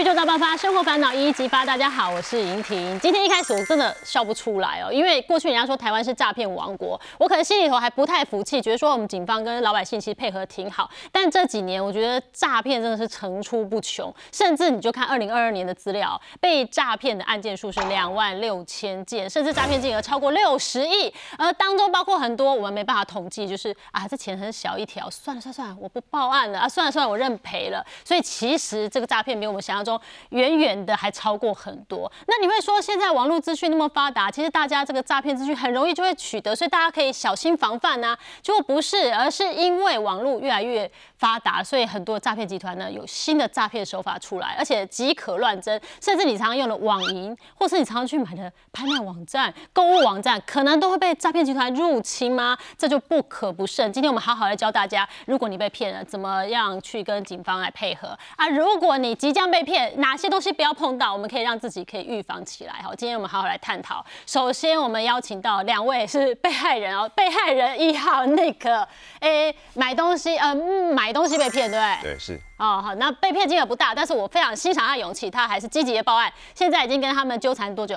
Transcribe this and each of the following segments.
宇宙大爆发，生活烦恼一一激发。大家好，我是莹婷。今天一开始我真的笑不出来哦，因为过去人家说台湾是诈骗王国，我可能心里头还不太服气，觉得说我们警方跟老百姓其实配合挺好。但这几年我觉得诈骗真的是层出不穷，甚至你就看二零二二年的资料，被诈骗的案件数是两万六千件，甚至诈骗金额超过六十亿，而当中包括很多我们没办法统计，就是啊这钱很小一条，算了算了算了，我不报案了啊，算了算了，我认赔了。所以其实这个诈骗比我们想象中远远的还超过很多。那你会说现在网络资讯那么发达，其实大家这个诈骗资讯很容易就会取得，所以大家可以小心防范呐。结果不是，而是因为网络越来越发达，所以很多诈骗集团呢有新的诈骗手法出来，而且即可乱真，甚至你常常用的网银，或是你常常去买的拍卖网站、购物网站，可能都会被诈骗集团入侵吗？这就不可不慎。今天我们好好来教大家，如果你被骗了，怎么样去跟警方来配合啊？如果你即将被骗，哪些东西不要碰到？我们可以让自己可以预防起来。好，今天我们好好来探讨。首先，我们邀请到两位是被害人哦，被害人一号 Nick，诶，买东西，呃，买东西被骗，对不对？对，是。哦，好，那被骗金额不大，但是我非常欣赏他的勇气，他还是积极的报案。现在已经跟他们纠缠多久？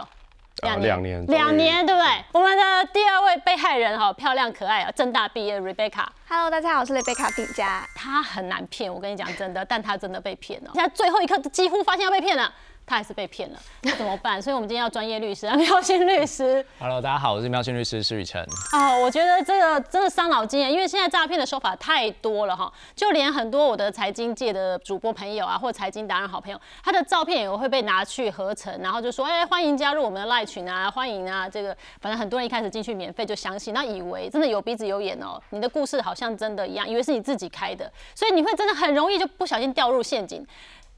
两两年，两年，对不对？我们的第二位被害人哈，漂亮可爱啊，正大毕业 Rebecca。Hello，大家好，我是 Rebecca 品佳。她很难骗，我跟你讲真的，但她真的被骗了。现在最后一刻几乎发现要被骗了，她还是被骗了，那怎么办？所以我们今天要专业律师，苗新律师。Hello，大家好，我是苗新律师施雨辰。哦，我觉得这个真的伤脑筋耶，因为现在诈骗的手法太多了哈，就连很多我的财经界的主播朋友啊，或财经达人好朋友，他的照片也会被拿去合成，然后就说，哎、欢迎加入我们的赖群啊，欢迎啊，这个反正很多人一开始进去免费就相信，那以为真的有鼻子有眼哦，你的故事好像真的一样，以为是你自己开的，所以你会真的很容易就不小心掉入陷阱。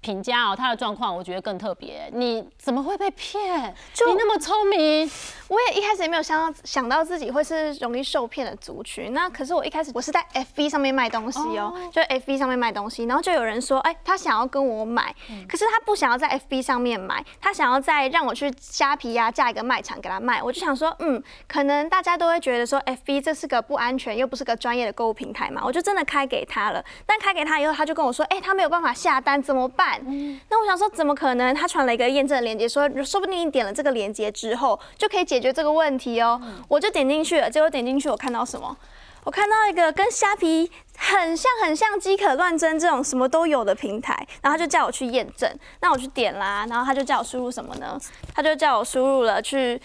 品家哦，他的状况我觉得更特别，你怎么会被骗？就你那么聪明，我也一开始也没有想到想到自己会是容易受骗的族群。那可是我一开始我是在 FB 上面卖东西哦，就 FB 上面卖东西，然后就有人说，哎、他想要跟我买，可是他不想要在 FB 上面买，他想要在让我去虾皮呀、架一个卖场给他卖。我就想说，嗯，可能大家都会觉得说 FB 这是个不安全又不是个专业的购物平台嘛，我就真的开给他了。但开给他以后，他就跟我说，哎、他没有办法下单，怎么办？那我想说，怎么可能？他传了一个验证链接，说说不定你点了这个链接之后，就可以解决这个问题哦。我就点进去了，结果点进去，我看到什么？我看到一个跟虾皮很像、很像饥渴乱真这种什么都有的平台，然后他就叫我去验证。那我去点啦，然后他就叫我输入什么呢？他就叫我输入了去。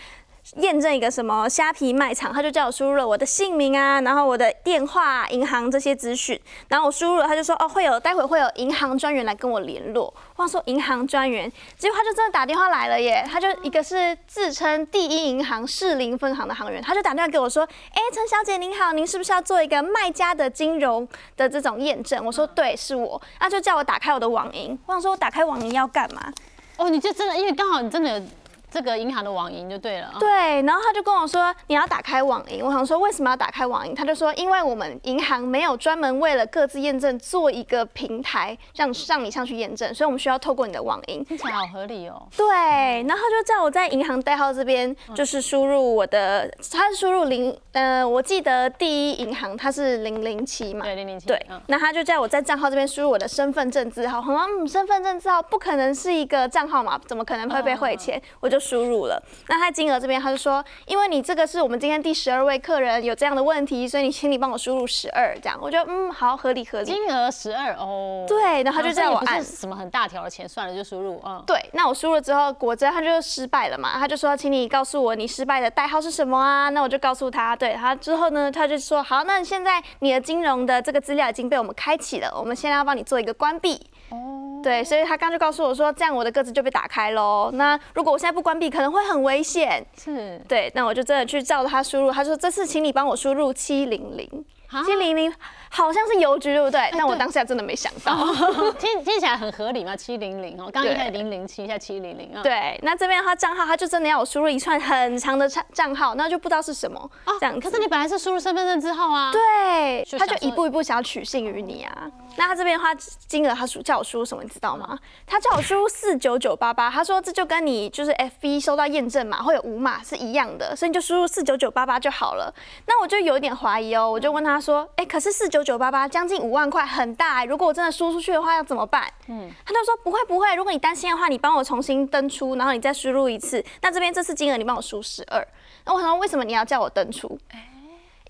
验证一个什么虾皮卖场，他就叫我输入了我的姓名啊，然后我的电话、银行这些资讯，然后我输入了，他就说哦会有，待会会有银行专员来跟我联络。我想说银行专员，结果他就真的打电话来了耶，他就一个是自称第一银行士林分行的行员，他就打电话给我说，哎陈小姐您好，您是不是要做一个卖家的金融的这种验证？我说对，是我，那就叫我打开我的网银，我想说我打开网银要干嘛？哦，你就真的，因为刚好你真的这个银行的网银就对了。哦对，然后他就跟我说你要打开网银，我想说为什么要打开网银？他就说因为我们银行没有专门为了各自验证做一个平台，让让你上去验证，所以我们需要透过你的网银。听起来好合理哦。对，然后他就叫我在银行代号这边就是输入我的，他是输入零，呃，我记得第一银行它是零零七嘛，对，零零七。对，那他就叫我在账号这边输入我的身份证字号，嗯，身份证字号不可能是一个账号嘛，怎么可能会被汇钱？我就输入了。那他金额这边他就说，因为你这个是我们今天第十二位客人有这样的问题，所以你请你帮我输入十二，这样我觉得嗯好合理合理。金额十二哦。对，然后他就叫我按。什么很大条的钱，算了就输入。嗯。对，那我输入了之后，果真他就失败了嘛，他就说，请你告诉我你失败的代号是什么啊？那我就告诉他，对他之后呢，他就说，好，那现在你的金融的这个资料已经被我们开启了，我们现在要帮你做一个关闭。哦，对，所以他刚就告诉我说，这样我的个子就被打开喽。那如果我现在不关闭，可能会很危险。是。对，那我就真的去照着他输入，他说这次请你帮我输入七零零，啊七零零好像是邮局对不对？但我对当下真的没想到。听听起来很合理嘛，七零零哦，刚刚一对开始零零七，现在七零零啊。。对，那这边他账号，他就真的要我输入一串很长的账账号，那就不知道是什么，哦这样子。可是你本来是输入身份证字号啊。。对，他就一步一步想要取信于你啊。那他这边的话，金额他输叫我输入什么，你知道吗？他叫我输入四九九八八，他说这就跟你就是 FB 收到验证码会有五码是一样的，所以你就输入四九九八八就好了。那我就有点怀疑哦，我就问他他说，哎，可是四九九八八将近五万块，很大，如果我真的输出去的话要怎么办？嗯，他就说不会不会，如果你担心的话，你帮我重新登出，然后你再输入一次，那这边这次金额你帮我输十二。那我想说，为什么你要叫我登出？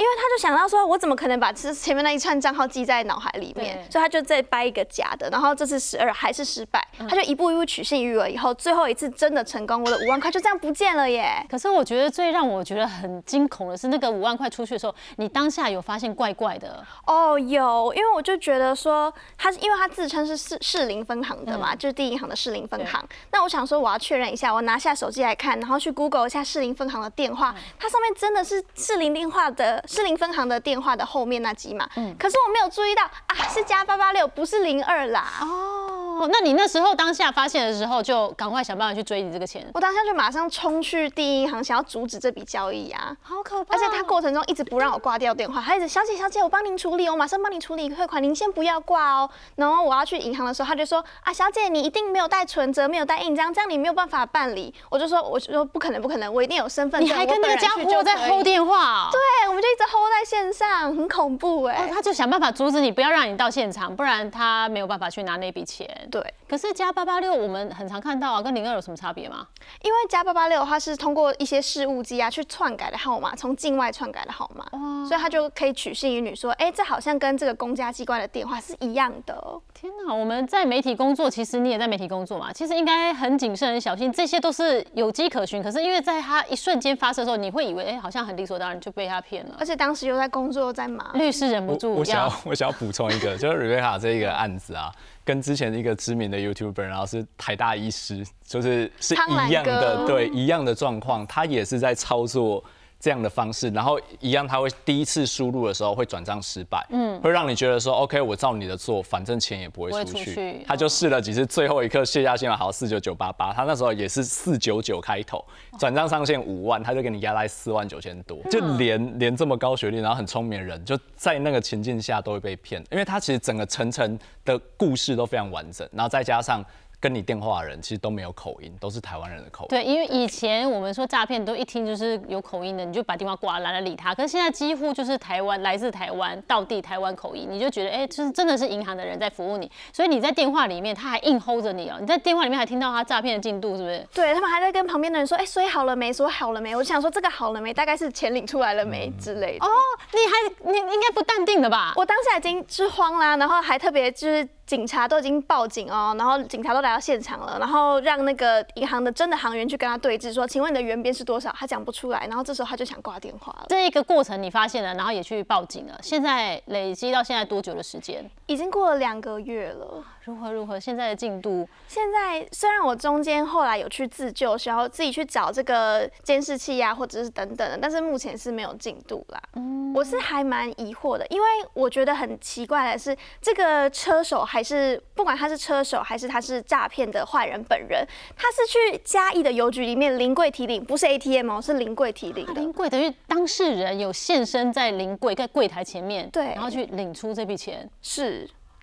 因为他就想到说，我怎么可能把这前面那一串账号记在脑海里面？所以他就再掰一个假的，然后这次十二还是失败，他就一步一步取信于我，以后最后一次真的成功，我的五万块就这样不见了耶！可是我觉得最让我觉得很惊恐的是，那个五万块出去的时候，你当下有发现怪怪的？哦，有，因为我就觉得说，他因为他自称是市市林分行的嘛，就是第一银行的市林分行。那我想说，我要确认一下，我拿下手机来看，然后去 Google 一下市林分行的电话，它上面真的是市林电话的市林分行的。电话的后面那几码，嗯，可是我没有注意到啊，是加八八六，不是零二啦。哦，那你那时候当下发现的时候，就赶快想办法去追你这个钱。我当下就马上冲去第一银行，想要阻止这笔交易啊，好可怕！而且他过程中一直不让我挂掉电话，他一直小姐小姐，我帮您处理，我马上帮您处理汇款，您先不要挂哦。然后我要去银行的时候，他就说啊，小姐你一定没有带存折，没有带印章，这样你没有办法办理。我就说，我就说不可能不可能，我一定有身份证。你还跟那个家伙在 hold 电话？对，我们就一直 hold 在线上，很恐。怖哎，他就想办法阻止你，不要让你到现场，不然他没有办法去拿那笔钱。对，可是加八八六我们很常看到啊，跟零二有什么差别吗？因为加八八六它是通过一些事务机啊去篡改的号码，从境外篡改的号码，所以他就可以取信于你说，哎，这好像跟这个公家机关的电话是一样的。天哪，我们在媒体工作，其实你也在媒体工作嘛，其实应该很谨慎、很小心，这些都是有迹可循。可是因为在他一瞬间发射的时候，你会以为，哎，好像很理所当然就被他骗了。而且当时又在工作，又在忙。律师忍不住，我想要我想要补充一个，就是瑞贝卡这一个案子啊，跟之前一个知名的 YouTuber，然后是台大医师，就是是一样的，对，一样的状况，他也是在操作。这样的方式，然后一样，他会第一次输入的时候会转账失败，嗯，会让你觉得说，OK，我照你的做，反正钱也不会出去。他就试了几次，最后一刻卸下心来，好，四九九八八，他那时候也是四九九开头，转账上限五万，他就给你压在四万九千多，就连连这么高学历，然后很聪明的人，就在那个情境下都会被骗，因为他其实整个层层的故事都非常完整，然后再加上。跟你电话的人其实都没有口音，都是台湾人的口音。对，因为以前我们说诈骗都一听就是有口音的，你就把电话挂，懒得理他。可是现在几乎就是台湾来自台湾到地台湾口音，你就觉得哎，就是真的是银行的人在服务你。所以你在电话里面他还硬 hold 着你哦，你在电话里面还听到他诈骗的进度，是不是？对他们还在跟旁边的人说，哎，所以好了没？说好了没？我想说这个好了没？大概是钱领出来了没之类的。哦，你还你应该不淡定的吧？我当下已经是慌啦，然后还特别就是。警察都已经报警哦，然后警察都来到现场了，然后让那个银行的真的行员去跟他对峙，说：“请问你的原编是多少？”他讲不出来，然后这时候他就想挂电话了。这一个过程你发现了，然后也去报警了。现在累积到现在多久的时间？已经过了两个月了。如何如何？现在的进度？现在虽然我中间后来有去自救，需要自己去找这个监视器呀，或者是等等的，但是目前是没有进度啦。嗯，我是还蛮疑惑的，因为我觉得很奇怪的是，这个车手还是不管他是车手还是他是诈骗的坏人本人，他是去嘉义的邮局里面临柜提领，不是 ATM 哦，是临柜提领。临柜等于当事人有现身在临柜在柜台前面，对，然后去领出这笔钱，是。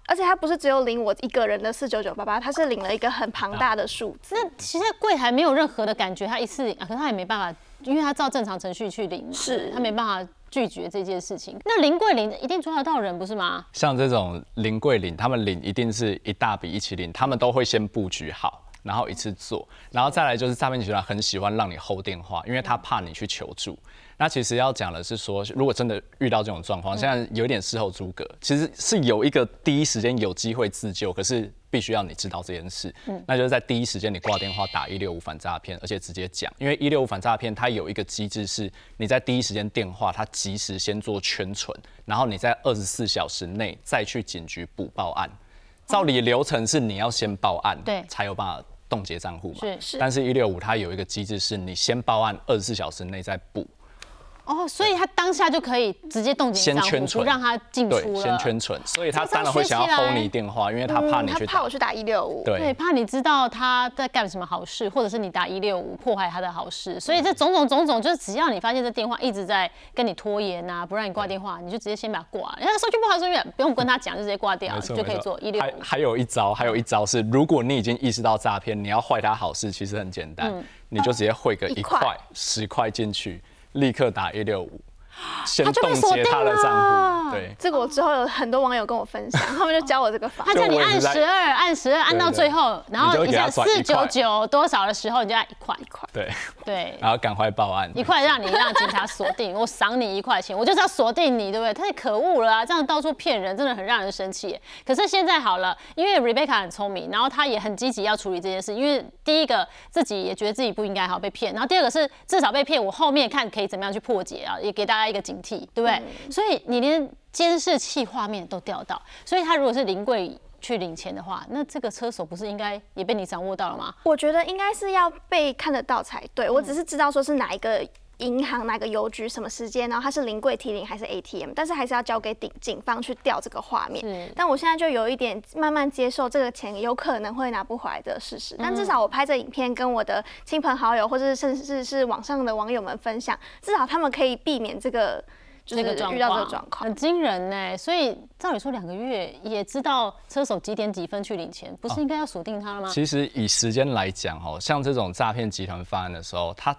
而且他不是只有领我一个人的四九九八八，他是领了一个很庞大的数字。那其实柜台没有任何的感觉，他一次领，可是他也没办法，因为他照正常程序去领，是他没办法拒绝这件事情。那林桂林一定抓得到人，不是吗？像这种林桂林，他们领一定是一大笔一起领，他们都会先布局好，然后一次做，然后再来就是诈骗集团很喜欢让你 hold 电话，因为他怕你去求助。那其实要讲的是说，如果真的遇到这种状况，现在有点事后诸葛，其实是有一个第一时间有机会自救，可是必须要你知道这件事，嗯，那就是在第一时间你挂电话打一六五反诈骗，而且直接讲，因为一六五反诈骗它有一个机制是，你在第一时间电话，它及时先做圈存，然后你在二十四小时内再去警局补报案，照理流程是你要先报案，对，才有办法冻结账户嘛，是是，但是一六五它有一个机制是，你先报案二十四小时内再补。哦，所以他当下就可以直接冻结账户，不让他进出了。先圈存，所以他当然会想要 hold 你电话，因为他怕你去怕我去打一六五，对，怕你知道他在干什么好事，或者是你打一六五破坏他的好事。所以这种种种种，就是只要你发现这电话一直在跟你拖延啊，不让你挂电话，你就直接先把它挂。人家说句不好收据，不用跟他讲，就直接挂掉，就可以做一六五。还还有一招，还有一招是，如果你已经意识到诈骗，你要坏他好事，其实很简单，你就直接汇个一块、十块进去，立刻打一六五。先他就被冻锁定结他的账了户。对，这个我之后有很多网友跟我分享，他们就教我这个法他。叫你按十二，按十二，按到最后，然后一下四九九多少的时候，你就按一块一块，对，对，然后赶快报案。一块让你让警察锁定，我赏你一块钱，我就是要锁定你，对不对？太可恶了啊！这样到处骗人，真的很让人生气。可是现在好了，因为 Rebecca 很聪明，然后她也很积极要处理这件事。因为第一个自己也觉得自己不应该好被骗，然后第二个是至少被骗，我后面看可以怎么样去破解啊，也给大家一个警惕，对不对？所以你连监视器画面都调到，所以他如果是临柜去领钱的话，那这个车手不是应该也被你掌握到了吗？我觉得应该是要被看得到才对。我只是知道说是哪一个银行、哪个邮局、什么时间，然后它是临柜提领还是 ATM，但是还是要交给警警方去调这个画面。但我现在就有一点慢慢接受这个钱有可能会拿不回来的事实。但至少我拍这影片跟我的亲朋好友，或者是甚至是网上的网友们分享，至少他们可以避免这个。就是这个状遇到这况个状况很，惊人呢。所以照理说两个月也知道车手几点几分去领钱，不是应该要锁定他了吗？其实以时间来讲，哦，像这种诈骗集团犯案的时候，他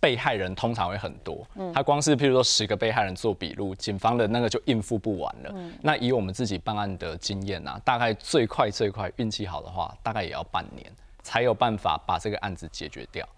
被害人通常会很多。他光是譬如说十个被害人做笔录，警方的那个就应付不完了。那以我们自己办案的经验啊，大概最快最快运气好的话，大概也要半年才有办法把这个案子解决掉。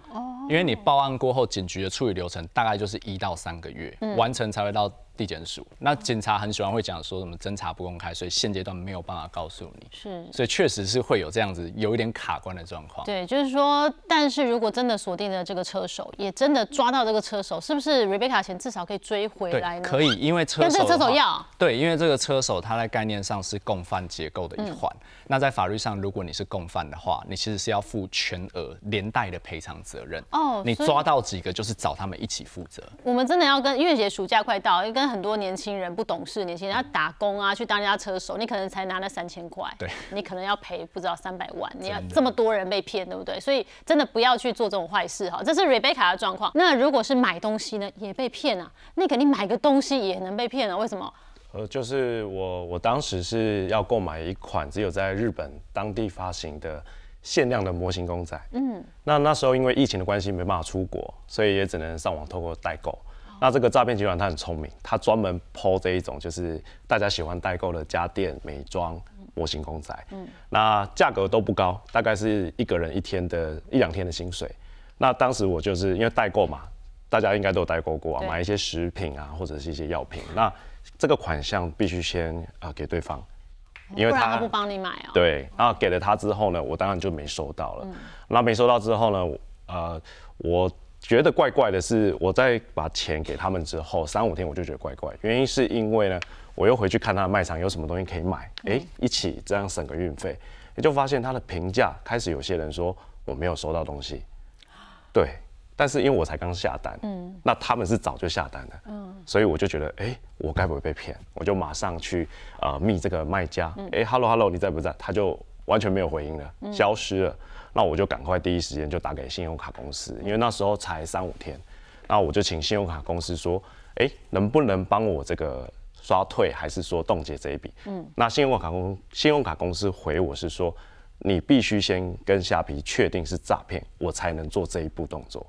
因为你报案过后，警局的处理流程大概就是一到三个月、完成才会到地检署。那警察很喜欢会讲说什么侦查不公开，所以现阶段没有办法告诉你。是。所以确实是会有这样子有一点卡关的状况。对，就是说，但是如果真的锁定了这个车手，也真的抓到这个车手，是不是 Rebecca 钱至少可以追回来，呢？可以，因为车跟这个车手要对，因为这个车手他在概念上是共犯结构的嗯一环。那在法律上，如果你是共犯的话，你其实是要负全额连带的赔偿责任。你哦你抓到几个，就是找他们一起负责。我们真的要跟，月姐暑假快到，要跟很多年轻人不懂事，年轻人要打工啊，去当人家车手，你可能才拿那三千块，对，你可能要赔不知道三百万，你要这么多人被骗，对不对？所以真的不要去做这种坏事哈，这是 Rebecca 的状况。那如果是买东西呢，也被骗啊？那肯定买个东西也能被骗啊？为什么？呃，就是我我当时是要购买一款只有在日本当地发行的限量的模型公仔。嗯，那那时候因为疫情的关系没办法出国，所以也只能上网透过代购。那这个诈骗集团他很聪明，他专门抛这一种就是大家喜欢代购的家电、美妆模型公仔。嗯，那价格都不高，大概是一个人一天的一两天的薪水。那当时我就是因为代购嘛，大家应该都有代购过啊，买一些食品啊，或者是一些药品。那这个款项必须先呃给对方，因为他不帮你买哦。对，然后给了他之后呢，我当然就没收到了。那没收到之后呢，呃，我觉得怪怪的是，我在把钱给他们之后，三五天我就觉得怪怪，原因是因为呢，我又回去看他的卖场有什么东西可以买，哎、一起这样省个运费，也就发现他的评价开始有些人说我没有收到东西，对。但是因为我才刚下单，嗯，那他们是早就下单了，嗯，所以我就觉得，哎、我该不会被骗？我就马上去呃密这个卖家，哎、h e l l o hello，你在不在？他就完全没有回应了，消失了。那我就赶快第一时间就打给信用卡公司，因为那时候才三五天，那我就请信用卡公司说，哎、能不能帮我这个刷退，还是说冻结这一笔？嗯，那信用卡公信用卡公司回我是说，你必须先跟下皮确定是诈骗，我才能做这一步动作。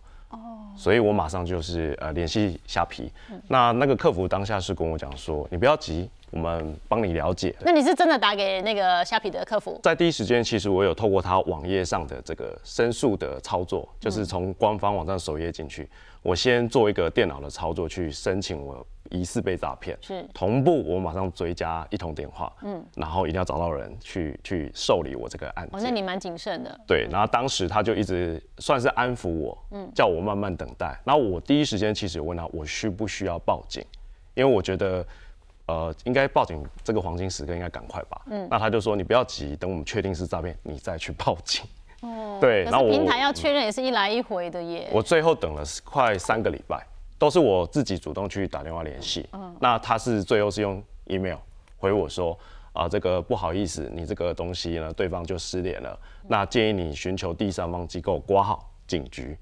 所以我马上就是呃联系虾皮，那那个客服当下是跟我讲说，你不要急，我们帮你了解。那你是真的打给那个虾皮的客服？在第一时间，其实我有透过他网页上的这个申诉的操作，就是从官方网站首页进去，我先做一个电脑的操作去申请我疑似被诈骗，是同步我马上追加一通电话，嗯，然后一定要找到人去去受理我这个案哦，那件。你蛮谨慎的。对，然后当时他就一直算是安抚我，嗯，叫我慢慢等待。然后我第一时间其实有问他，我需不需要报警？因为我觉得，呃，应该报警这个黄金时刻应该赶快吧。嗯，那他就说你不要急，等我们确定是诈骗，你再去报警。哦，对，可然后我平台要确认也是一来一回的耶。我最后等了快三个礼拜，都是我自己主动去打电话联系。那他是最后是用 email 回我说，啊、这个不好意思，你这个东西呢，对方就失联了。那建议你寻求第三方机构挂号警局。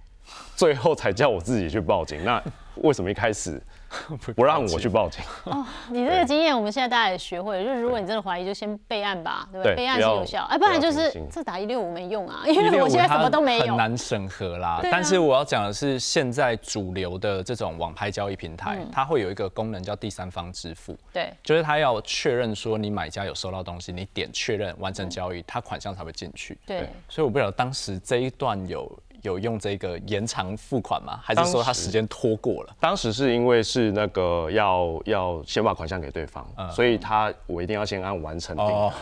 最后才叫我自己去报警。那为什么一开始 不让我去报警？哦 你这个经验，我们现在大家也学会了，就是如果你真的怀疑，就先备案吧，对不对？备案是有效，哎，不然就是这打一六五没用啊，因为我现在什么都没有很。难审核啦。但是我要讲的是，现在主流的这种网拍交易平台，嗯它会有一个功能叫第三方支付，对，就是它要确认说你买家有收到东西，你点确认完成交易，它款项才会进去。对，所以我不晓得当时这一段有有用这个延长付款吗？还是说他时时间拖过了？当时是因为是那个要要先把款项给对方，所以他我一定要先按完成订嗯哦，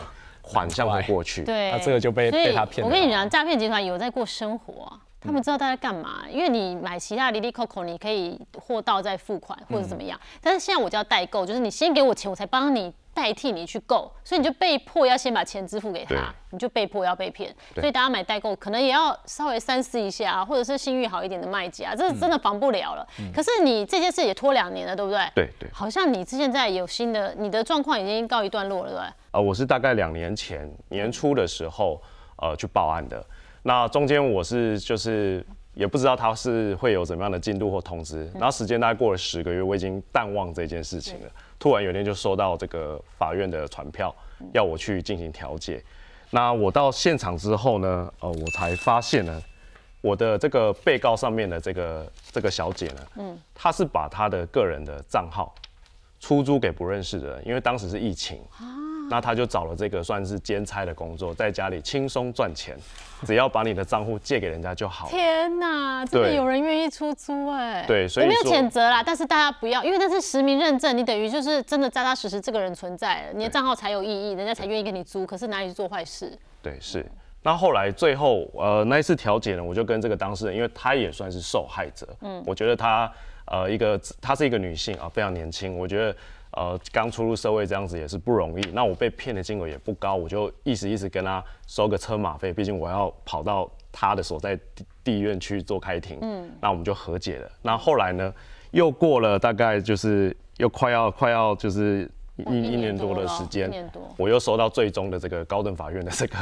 款项会过去。对，那这个就被被他骗了我跟你讲，诈骗集团有在过生活啊。他们知道他在干嘛，因为你买其他的 Lily Coco，你可以货到再付款或者怎么样。但是现在我叫代购，就是你先给我钱，我才帮你代替你去购，所以你就被迫要先把钱支付给他，你就被迫要被骗。所以大家买代购可能也要稍微三思一下啊，或者是信誉好一点的卖家，这真的防不了了。可是你这件事也拖两年了，对不对？对对好像你现在有新的，你的状况已经告一段落了，对不对？呃，我是大概两年前年初的时候，呃，去报案的。那中间我是就是也不知道他是会有怎么样的进度或通知，然后时间大概过了十个月，我已经淡忘这件事情了。突然有一天就收到这个法院的传票，要我去进行调解。那我到现场之后呢，呃，我才发现呢，我的这个被告上面的这个这个小姐呢，嗯，她是把她的个人的账号出租给不认识的人，因为当时是疫情，那他就找了这个算是兼差的工作，在家里轻松赚钱，只要把你的账户借给人家就好了。天哪，真的有人愿意出租哎、对所以我没有谴责啦，但是大家不要，因为那是实名认证，你等于就是真的扎扎实实这个人存在了，你的账号才有意义，人家才愿意跟你租。可是哪里去做坏事？对，是。那后来最后呃那一次调解呢，我就跟这个当事人，因为她也算是受害者，嗯，我觉得她呃一个她是一个女性啊，非常年轻，我觉得呃刚出入社会这样子也是不容易。那我被骗的金额也不高，我就意思意思跟他收个车马费，毕竟我要跑到他的所在地地院去做开庭，嗯，那我们就和解了。那后来呢，又过了大概就是又快要快要就是。一一年多的时间我又收到最终的这个高等法院的这个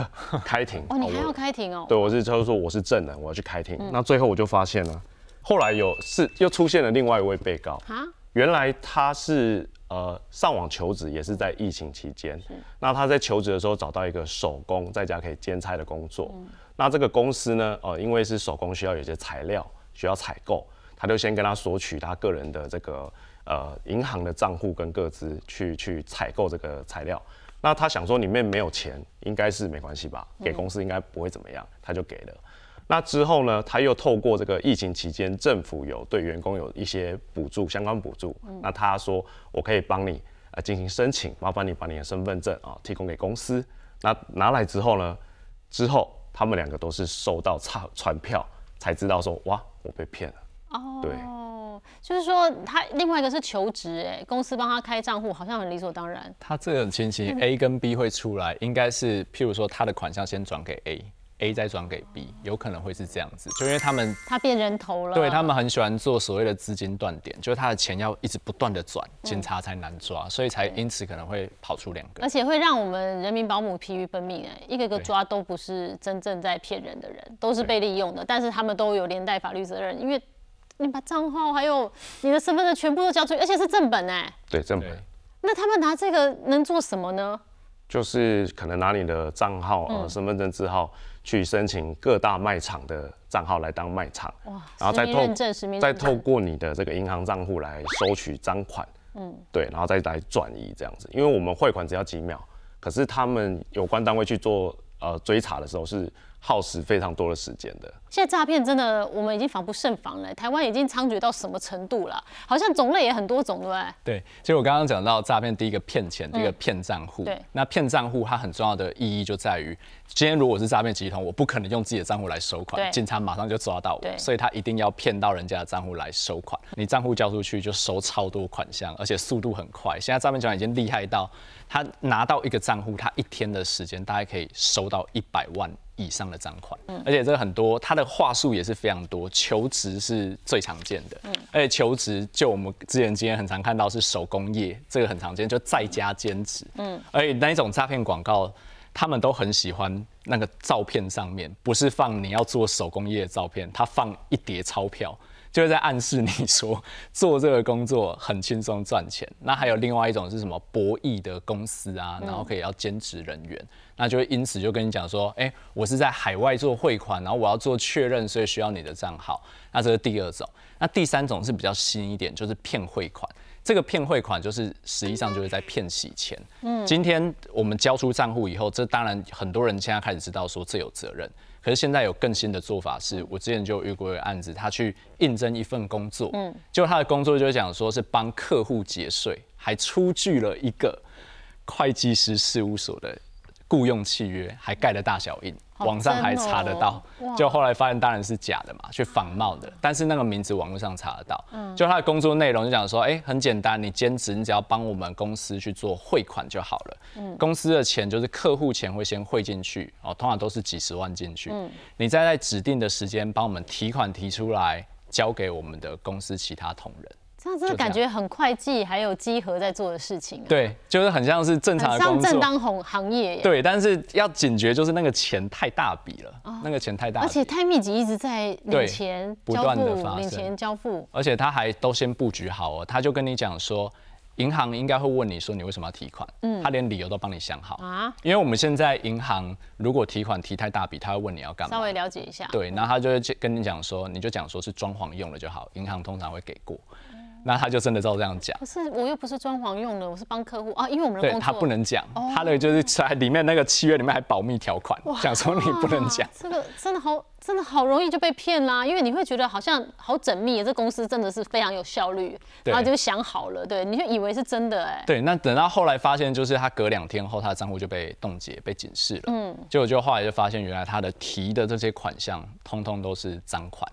开庭。哦，你还我要开庭哦？对，我是就是说我是证人，我要去开庭。那最后我就发现了，后来有是又出现了另外一位被告，啊，原来他是呃上网求职，也是在疫情期间。那他在求职的时候找到一个手工在家可以兼差的工作。那这个公司呢，呃，因为是手工需要有些材料需要采购，他就先跟他索取他个人的这个呃银行的账户跟个资去去采购这个材料。那他想说里面没有钱，应该是没关系吧，给公司应该不会怎么样，他就给了。那之后呢，他又透过这个疫情期间，政府有对员工有一些补助，相关补助。那他说我可以帮你呃进行申请，麻烦你把你的身份证啊提供给公司。那拿来之后呢，之后他们两个都是收到差传票，才知道说哇我被骗了。哦，对就是说他另外一个是求职，哎，公司帮他开账户，好像很理所当然。他这种情形，A 跟 B 会出来，应该是譬如说他的款项先转给 A，A 再转给 B，有可能会是这样子，就因为他们他变人头了，对他们很喜欢做所谓的资金断点，就是他的钱要一直不断的转，嗯。警察才难抓，所以才因此可能会跑出两个。而。且会让我们人民保姆疲于奔命，哎，一个个抓都不是真正在骗人的人，都是被利用的，但是他们都有连带法律责任，因为你把账号还有你的身份证全部都交出去，而且是正本哎，对，正本，那他们拿这个能做什么呢？就是可能拿你的账号呃身份证字号去申请各大卖场的账号来当卖场，然后再透再透过你的这个银行账户来收取赃款，嗯，对，然后再来转移这样子，因为我们汇款只要几秒，可是他们有关单位去做呃追查的时候是耗时非常多的时间的。现在诈骗真的我们已经防不胜防了，台湾已经猖獗到什么程度了？好像种类也很多种，对不对？对，就我刚刚讲到诈骗，第一个骗钱，第一个骗账户。对那骗账户它很重要的意义就在于，今天如果是诈骗集团，我不可能用自己的账户来收款，警察马上就抓到对我，所以他一定要骗到人家的账户来收款。你账户交出去就收超多款项，而且速度很快。现在诈骗集团已经厉害到，他拿到一个账户，他一天的时间大概可以收到一百万。以上的赃款，嗯而且这个很多，他的话术也是非常多，求职是最常见的，嗯而且求职就我们之前今天很常看到是手工业，这个很常见，就在家兼职，嗯，而且那一种诈骗广告。他们都很喜欢那个照片上面不是放你要做手工业的照片，他放一叠钞票。就是在暗示你说 做这个工作很轻松赚钱。那还有另外一种是什么博弈的公司啊，然后可以要兼职人员，那就会因此就跟你讲说，哎，我是在海外做汇款，然后我要做确认，所以需要你的账号。那这是第二种。那第三种是比较新一点，就是骗汇款。这个骗汇款就是实际上就是在骗洗钱。嗯，今天我们交出账户以后，这当然很多人现在开始知道说这有责任。可是现在有更新的做法，是我之前就遇过一个案子，他去应征一份工作，嗯，就他的工作就是讲说是帮客户节税，还出具了一个会计师事务所的雇佣契约，还盖了大小印。网上还查得到，就后来发现当然是假的嘛，去仿冒的。但是那个名字网络上查得到，就他的工作内容就讲说，哎，很简单，你兼职，你只要帮我们公司去做汇款就好了。公司的钱就是客户钱会先汇进去，哦，通常都是几十万进去。你再在指定的时间帮我们提款提出来，交给我们的公司其他同仁。这样真的感觉很会计，还有稽核在做的事情。对，就是很像是正常的工作，像正当行行业。对，但是要警觉，就是那个钱太大笔了，那个钱太大，而且太密集，一直在领钱、不断的发领钱交付。而且他还都先布局好哦，他就跟你讲说，银行应该会问你说你为什么要提款，嗯，他连理由都帮你想好啊。因为我们现在银行如果提款提太大笔，他会问你要干嘛？稍微了解一下。对，然后他就会跟你讲说，你就讲说是装潢用了就好，银行通常会给过。那他就真的照这样讲。可是我又不是装潢用的，我是帮客户啊，因为我们的工作他不能讲，他的就是在里面那个契约里面还保密条款，讲说你不能讲。这个真的好，真的好容易就被骗啦，因为你会觉得好像好缜密，这公司真的是非常有效率，然后就想好了，对，你就以为是真的哎。对，那等到后来发现，就是他隔两天后，他的账户就被冻结、被警示了。嗯，结果就后来就发现，原来他的提的这些款项，通通都是赃款。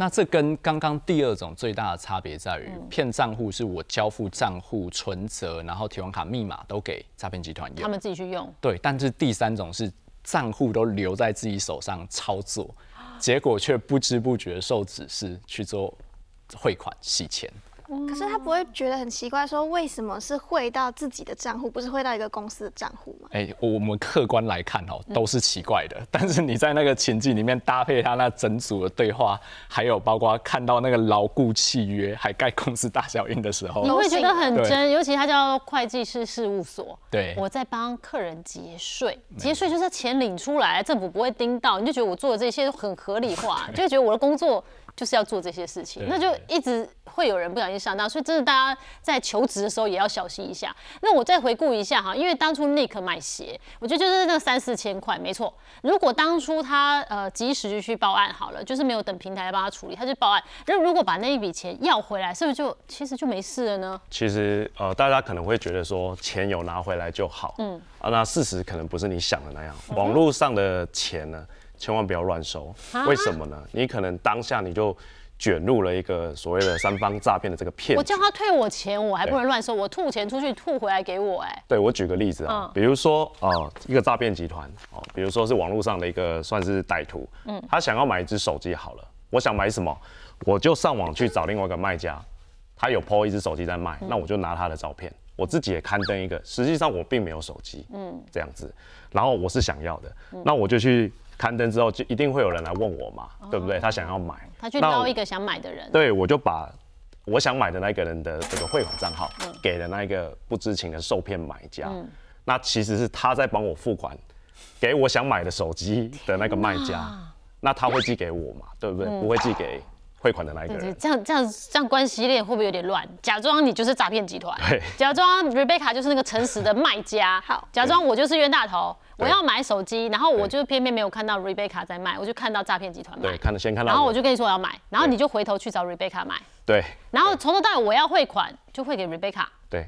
那这跟刚刚第二种最大的差别在于，骗账户是我交付账户存折，然后提款卡密码都给诈骗集团用，他们自己去用。对，但是第三种是账户都留在自己手上操作，结果却不知不觉受指示去做汇款洗钱。可是他不会觉得很奇怪，说为什么是汇到自己的账户，不是汇到一个公司的账户吗？哎，我们客观来看哦，都是奇怪的。但是你在那个情境里面搭配他那整组的对话，还有包括看到那个牢固契约，还盖公司大小印的时候，你会觉得很真。尤其他叫会计师事务所，对，我在帮客人结税，结税就是钱领出来，政府不会盯到，你就觉得我做的这些都很合理化，就会觉得我的工作。就是要做这些事情，那就一直会有人不小心上当，所以真的大家在求职的时候也要小心一下。那我再回顾一下哈，因为当初 Nick 买鞋，我觉得就是那三四千块，没错。如果当初他呃及时就去报案好了，就是没有等平台来帮他处理，他就报案。那如果把那一笔钱要回来，是不是就其实就没事了呢？其实呃，大家可能会觉得说钱有拿回来就好，嗯啊，那事实可能不是你想的那样。网络上的钱呢？千万不要乱收，为什么呢？你可能当下你就卷入了一个所谓的三方诈骗的这个骗。我叫他退我钱，我还不能乱收，我吐钱出去，吐回来给我，哎。对，我举个例子啊，比如说哦，一个诈骗集团哦，比如说是网络上的一个算是歹徒，嗯，他想要买一只手机好了，我想买什么，我就上网去找另外一个卖家，他有 PO 一只手机在卖，那我就拿他的照片，我自己也刊登一个，实际上我并没有手机，嗯，这样子，然后我是想要的，那我就去。刊登之后就一定会有人来问我嘛，对不对？他想要买，他去捞一个想买的人。对，我就把我想买的那个人的这个汇款账号给了那一个不知情的受骗买家。那其实是他在帮我付款给我想买的手机的那个卖家。那他会寄给我嘛？对不对？不会寄给汇款的那一个人。这样这样这样关系链会不会有点乱？假装你就是诈骗集团，假装 Rebecca 就是那个诚实的卖家。好，假装我就是冤大头。我要买手机，然后我就偏偏没有看到 Rebecca 在卖，我就看到诈骗集团卖。对，看到先看到。然后我就跟你说我要买，然后你就回头去找 Rebecca 买。对。然后从头到尾我要汇款，就汇给 Rebecca。对。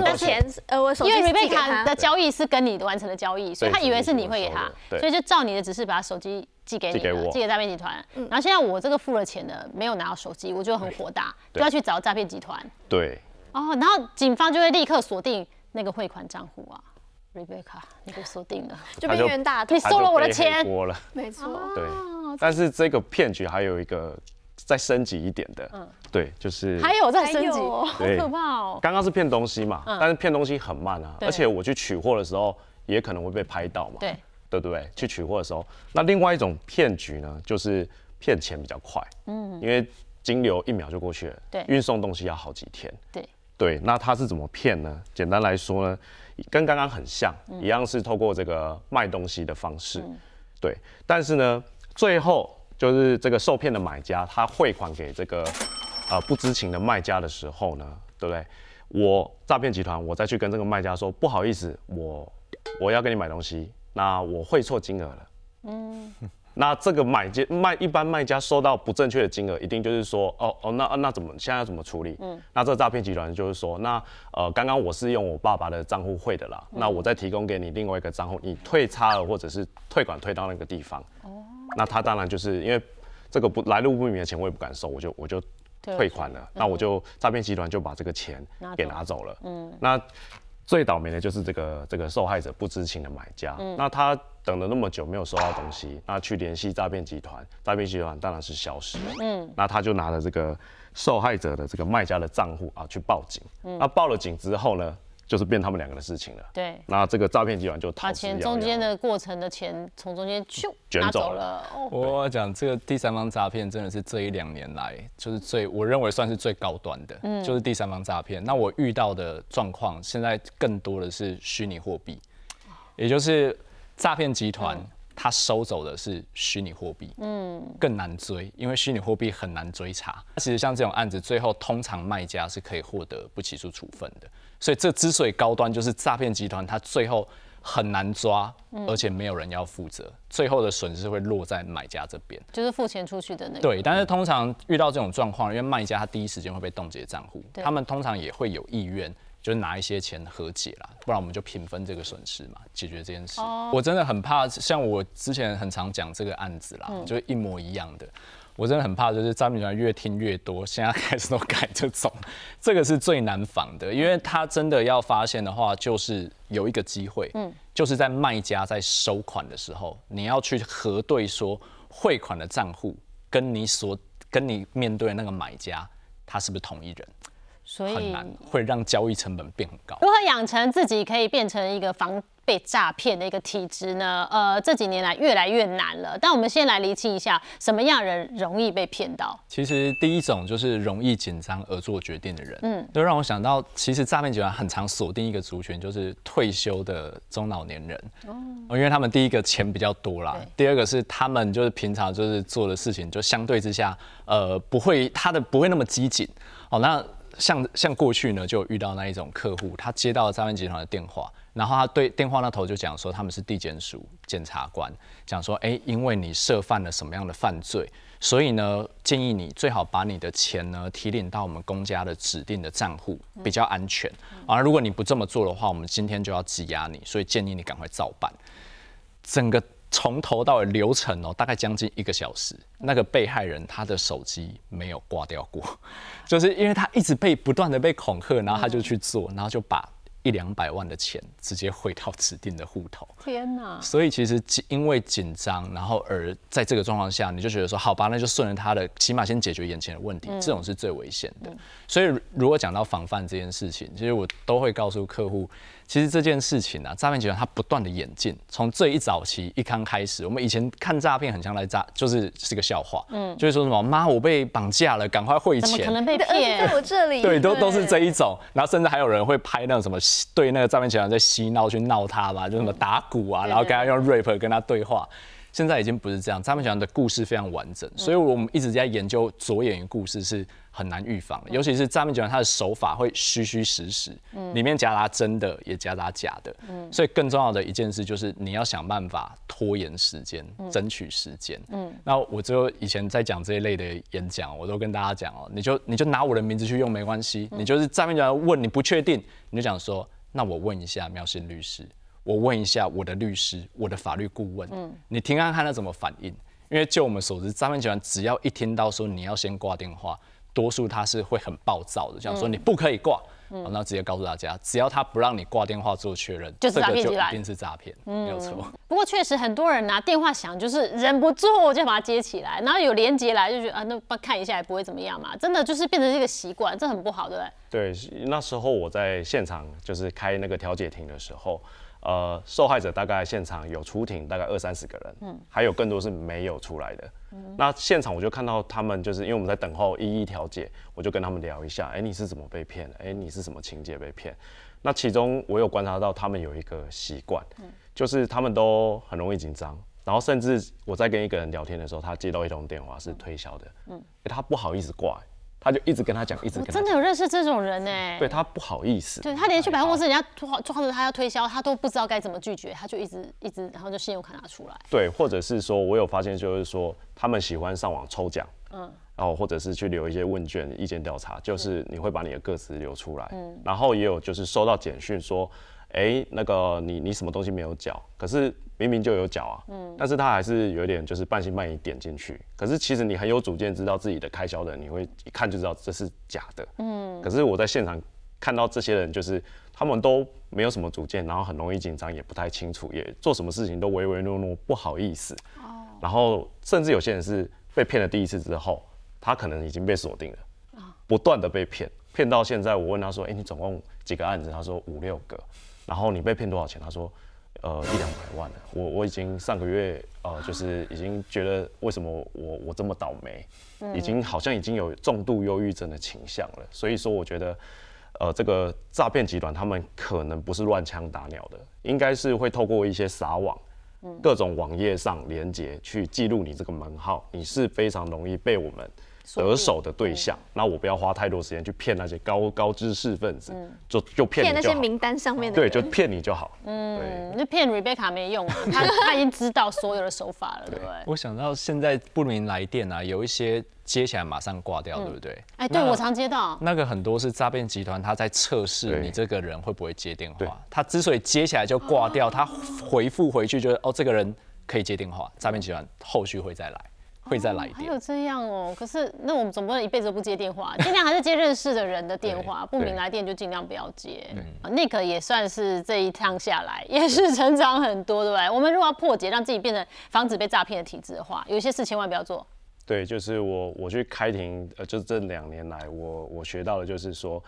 但是钱呃，我手因为 Rebecca 的交易是跟你完成的交易，所以他以为是你会给他，所以就照你的指示把手机寄给你，寄给诈骗集团。然后现在我这个付了钱的没有拿到手机，我就很火大，就要去找诈骗集团。对。哦，然后警方就会立刻锁定那个汇款账户啊。Rebecca，你被锁定了，就变冤大头，你收了我的钱，没错，对。但是这个骗局还有一个再升级一点的，嗯，对，就是还有再升级，好可怕哦。刚刚是骗东西嘛，但是骗东西很慢啊，而且我去取货的时候也可能会被拍到嘛，对，对不对？去取货的时候，那另外一种骗局呢，就是骗钱比较快，嗯，因为金流一秒就过去了，对。运送东西要好几天，对，对，那他是怎么骗呢？简单来说呢，跟刚刚很像，一样是透过这个卖东西的方式，对，但是呢，最后就是这个受骗的买家，他汇款给这个呃不知情的卖家的时候呢，对不对？我诈骗集团，我再去跟这个卖家说，不好意思，我我要跟你买东西，那我汇错金额了，嗯。那这个买家卖一般卖家收到不正确的金额，一定就是说，哦哦，那那怎么现在要怎么处理？嗯，那这个诈骗集团就是说，那呃，刚刚我是用我爸爸的账户汇的啦，那我再提供给你另外一个账户，你退差了或者是退款退到那个地方，哦，那他当然就是因为这个不来路不明的钱，我也不敢收，我就我就退款了，那我就诈骗集团就把这个钱给拿走了，嗯，那。最倒霉的就是这个这个受害者不知情的买家，那他等了那么久没有收到东西，那去联系诈骗集团，诈骗集团当然是消失了。嗯，那他就拿了这个受害者的这个卖家的账户啊去报警。那报了警之后呢？就是变他们两个的事情了。对，那这个诈骗集团就把钱中间的过程的钱从中间就卷走了。我讲这个第三方诈骗真的是这一两年来就是最我认为算是最高端的，嗯就是第三方诈骗。那我遇到的状况现在更多的是虚拟货币，也就是诈骗集团他收走的是虚拟货币，嗯，更难追，因为虚拟货币很难追查。其实像这种案子，最后通常卖家是可以获得不起诉处分的。所以这之所以高端，就是诈骗集团，它最后很难抓，而且没有人要负责，最后的损失会落在买家这边，就是付钱出去的那个。对，但是通常遇到这种状况，因为卖家他第一时间会被冻结账户，他们通常也会有意愿，就是拿一些钱和解啦，不然我们就平分这个损失嘛，解决这件事。我真的很怕，像我之前很常讲这个案子啦，就是一模一样的。我真的很怕，就是诈骗集团越听越多，现在开始都改这种，这个是最难防的，因为他真的要发现的话，就是有一个机会，嗯，就是在卖家在收款的时候，你要去核对说汇款的账户跟你所跟你面对那个买家，他是不是同一人，所以很难，会让交易成本变很高。如何养成自己可以变成一个防？被诈骗的一个体质呢，呃，这几年来越来越难了。但我们先来厘清一下，什么样人容易被骗到？其实第一种就是容易紧张而做决定的人，嗯，就让我想到，其实诈骗集团很常锁定一个族群，就是退休的中老年人，哦，因为他们第一个钱比较多啦，第二个是他们就是平常就是做的事情就相对之下，呃，不会他的不会那么机警，哦，那像像过去呢，就遇到那一种客户，他接到了诈骗集团的电话。然后他对电话那头就讲说，他们是地检署检察官，讲说，哎，因为你涉犯了什么样的犯罪，所以呢，建议你最好把你的钱呢提领到我们公家的指定的账户，比较安全。而如果你不这么做的话，我们今天就要羁押你，所以建议你赶快照办。整个从头到尾流程哦，大概将近一个小时。那个被害人他的手机没有挂掉过，就是因为他一直被不断的被恐吓，然后他就去做，然后就把。一两百万的钱直接汇到指定的户头，天哪！所以其实因为紧张，然后而在这个状况下，你就觉得说，好吧，那就顺着他的，起码先解决眼前的问题，这种是最危险的。所以如果讲到防范这件事情，其实我都会告诉客户。其实这件事情啊，诈骗集团它不断的演进，从最一早期一刚开始，我们以前看诈骗很像来诈，就是是个笑话，嗯，就是说什么妈我被绑架了，赶快汇钱，可能被骗？在我这里，对，都都是这一种，然后甚至还有人会拍那种什么对那个诈骗集团在嬉闹去闹他吧，就什么打鼓啊，然后跟他用 rap 跟他对话。现在已经不是这样，诈骗讲的故事非常完整，所以我们一直在研究左眼故事是。很难预防，尤其是诈骗集团，他的手法会虚虚实实，里面夹杂真的，也夹杂假的，所以更重要的一件事就是你要想办法拖延时间，争取时间。嗯，那我就以前在讲这一类的演讲，我都跟大家讲哦，你就你就拿我的名字去用没关系，你就是诈骗集团问你不确定，你就讲说，那我问一下妙信律师，我问一下我的律师，我的法律顾问，嗯，你听看看他怎么反应，因为就我们所知，诈骗集团只要一听到说你要先挂电话。多数他是会很暴躁的，样说你不可以挂，那直接告诉大家，只要他不让你挂电话做确认，就是诈骗就一定是诈骗，没有错。不过确实很多人拿电话响，就是忍不住就把它接起来，然后有连接来就觉得啊，那看一下也不会怎么样嘛，真的就是变成一个习惯，这很不好，对不对？对，那时候我在现场就是开那个调解庭的时候。呃，受害者大概现场有出庭大概二三十个人，嗯，还有更多是没有出来的。那现场我就看到他们，就是因为我们在等候一一调解，我就跟他们聊一下，哎，你是怎么被骗的？哎，你是什么情节被骗？那其中我有观察到他们有一个习惯，就是他们都很容易紧张，然后甚至我在跟一个人聊天的时候，他接到一通电话是推销的，嗯，他不好意思挂。他就一直跟他讲，一直跟他真的有认识这种人呢。对他不好意思，对他连去百货公司，人家抓抓着他要推销，他都不知道该怎么拒绝，他就一直一直，然后就信用卡拿出来。对，或者是说我有发现，就是说他们喜欢上网抽奖，嗯，然后或者是去留一些问卷、意见调查，就是你会把你的个资留出来，嗯，然后也有就是收到简讯说。哎，那个你你什么东西没有缴？可是明明就有脚啊，嗯，但是他还是有点就是半信半疑点进去。可是其实你很有主见，知道自己的开销的，你会一看就知道这是假的，嗯。可是我在现场看到这些人，就是他们都没有什么主见，然后很容易紧张，也不太清楚，也做什么事情都唯唯诺诺，不好意思。哦。然后甚至有些人是被骗了第一次之后，他可能已经被锁定了，啊，不断的被骗，骗到现在，我问他说，哎，你总共几个案子？他说五六个。然后你被骗多少钱？他说，呃，一两百万了我我已经上个月，呃，就是已经觉得为什么我我这么倒霉，已经好像已经有重度忧郁症的倾向了。所以说，我觉得，呃，这个诈骗集团他们可能不是乱枪打鸟的，应该是会透过一些撒网，各种网页上连接去记录你这个门号，你是非常容易被我们。得手的对象，那我不要花太多时间去骗那些高高知识分子，就就骗那些名单上面的，对，就骗你就好。嗯，那骗 Rebecca 没用啊，他他已经知道所有的手法了，对不对？我想到现在不明来电啊，有一些接起来马上挂掉，对不对？哎，对我常接到。那个很多是诈骗集团，他在测试你这个人会不会接电话。他之所以接起来就挂掉，他回复回去就是哦，这个人可以接电话，诈骗集团后续会再来。会再来电，还有这样哦。可是那我们总不能一辈子都不接电话，尽量还是接认识的人的电话。不明来电就尽量不要接。Nick 也算是这一趟下来也是成长很多，对不对？我们如果要破解，让自己变成防止被诈骗的体质的话，有些事千万不要做。对，就是我我去开庭，呃，就这两年来，我我学到的就是说，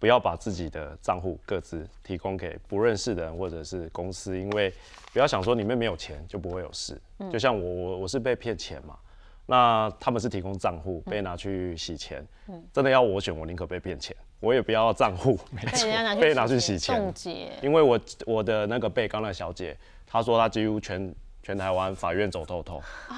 不要把自己的账户各自提供给不认识的人或者是公司，因为不要想说里面没有钱就不会有事。就像我我我是被骗钱嘛。那他们是提供账户被拿去洗钱，真的要我选，我宁可被骗钱，我也不要账户，没错，被拿去洗钱，因为我我的那个被告那小姐，她说她几乎全全台湾法院走透透。啊，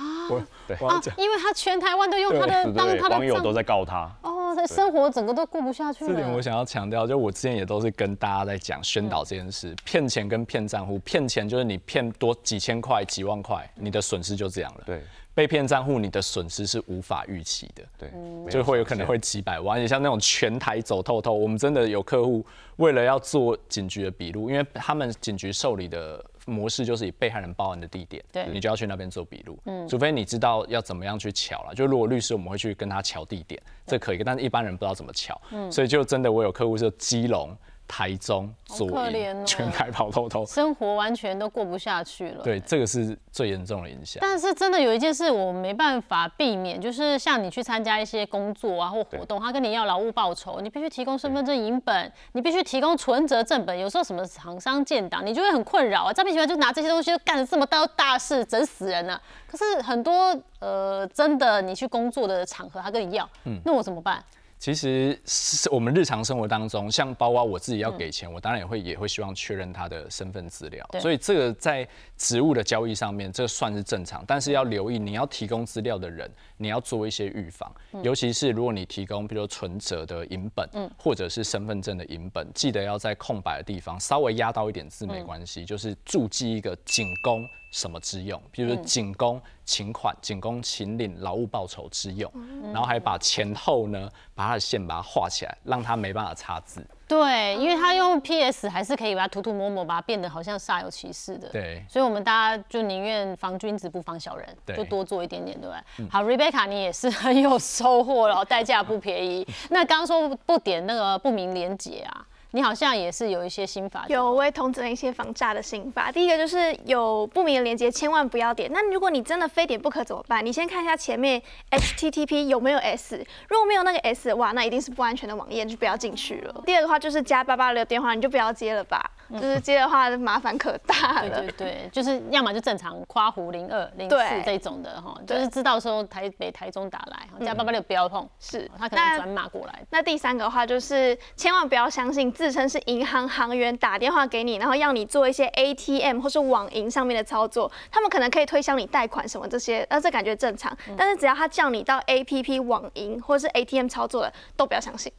对。啊，因为她全台湾都用她的当她的网友都在告她。哦，生活整个都过不下去。这点我想要强调，就我之前也都是跟大家在讲宣导这件事，骗钱跟骗账户，骗钱就是你骗多几千块、几万块，你的损失就这样了，对。被骗账户，你的损失是无法预期的，对，就会有可能会几百万。而且像那种全台走透透，我们真的有客户为了要做警局的笔录，因为他们警局受理的模式就是以被害人报案的地点，对，你就要去那边做笔录，嗯，除非你知道要怎么样去瞧了。就如果律师，我们会去跟他瞧地点，这可以，但是一般人不知道怎么瞧，嗯，所以就真的我有客户是基隆。台中左营全台跑透透，生活完全都过不下去了。对，这个是最严重的影响。但是真的有一件事我没办法避免，就是像你去参加一些工作啊或活动，他跟你要劳务报酬，你必须提供身份证影本，你必须提供存折正本。有时候什么厂商建档，你就会很困扰啊。诈骗集团就拿这些东西干了这么大大事，整死人了。可是很多呃，真的你去工作的场合，他跟你要，嗯，那我怎么办？其实是我们日常生活当中，像包括我自己要给钱，我当然也会也会希望确认他的身份资料。所以这个在职务的交易上面，这算是正常。但是要留意，你要提供资料的人，你要做一些预防。尤其是如果你提供，比如说存折的影本，或者是身份证的影本，记得要在空白的地方稍微压到一点字没关系，就是注记一个仅供什么之用，比如说仅供请款、仅供请领劳务报酬之用，然后还把前后呢，把它的线把它画起来，让它没办法擦字。对，因为他用 PS 还是可以把它涂涂抹抹，把它变得好像煞有其事的。对，所以我们大家就宁愿防君子不防小人，就多做一点点，对不对？好，Rebecca，你也是很有收获了，代价不便宜。那刚刚说不点那个不明连结啊？你好像也是有一些心法，有我也通知了一些防诈的心法。第一个就是有不明的连接，千万不要点。那如果你真的非点不可怎么办？你先看一下前面 HTTP 有没有 S，如果没有那个 S，哇，那一定是不安全的网页，就不要进去了。第二个话就是加八八六电话，你就不要接了吧。就是接的话麻烦可大对了。对对，就是要么就正常夸胡零二零四对这种的哈，就是知道说台北、台中打来，加八八六不要碰，是他可能那转码过来。那第三个的话，就是千万不要相信自称是银行行员打电话给你，然后要你做一些 ATM 或是网银上面的操作，他们可能可以推销你贷款什么这些，那，这感觉正常。但是只要他叫你到 APP 网银或是 ATM 操作的，都不要相信。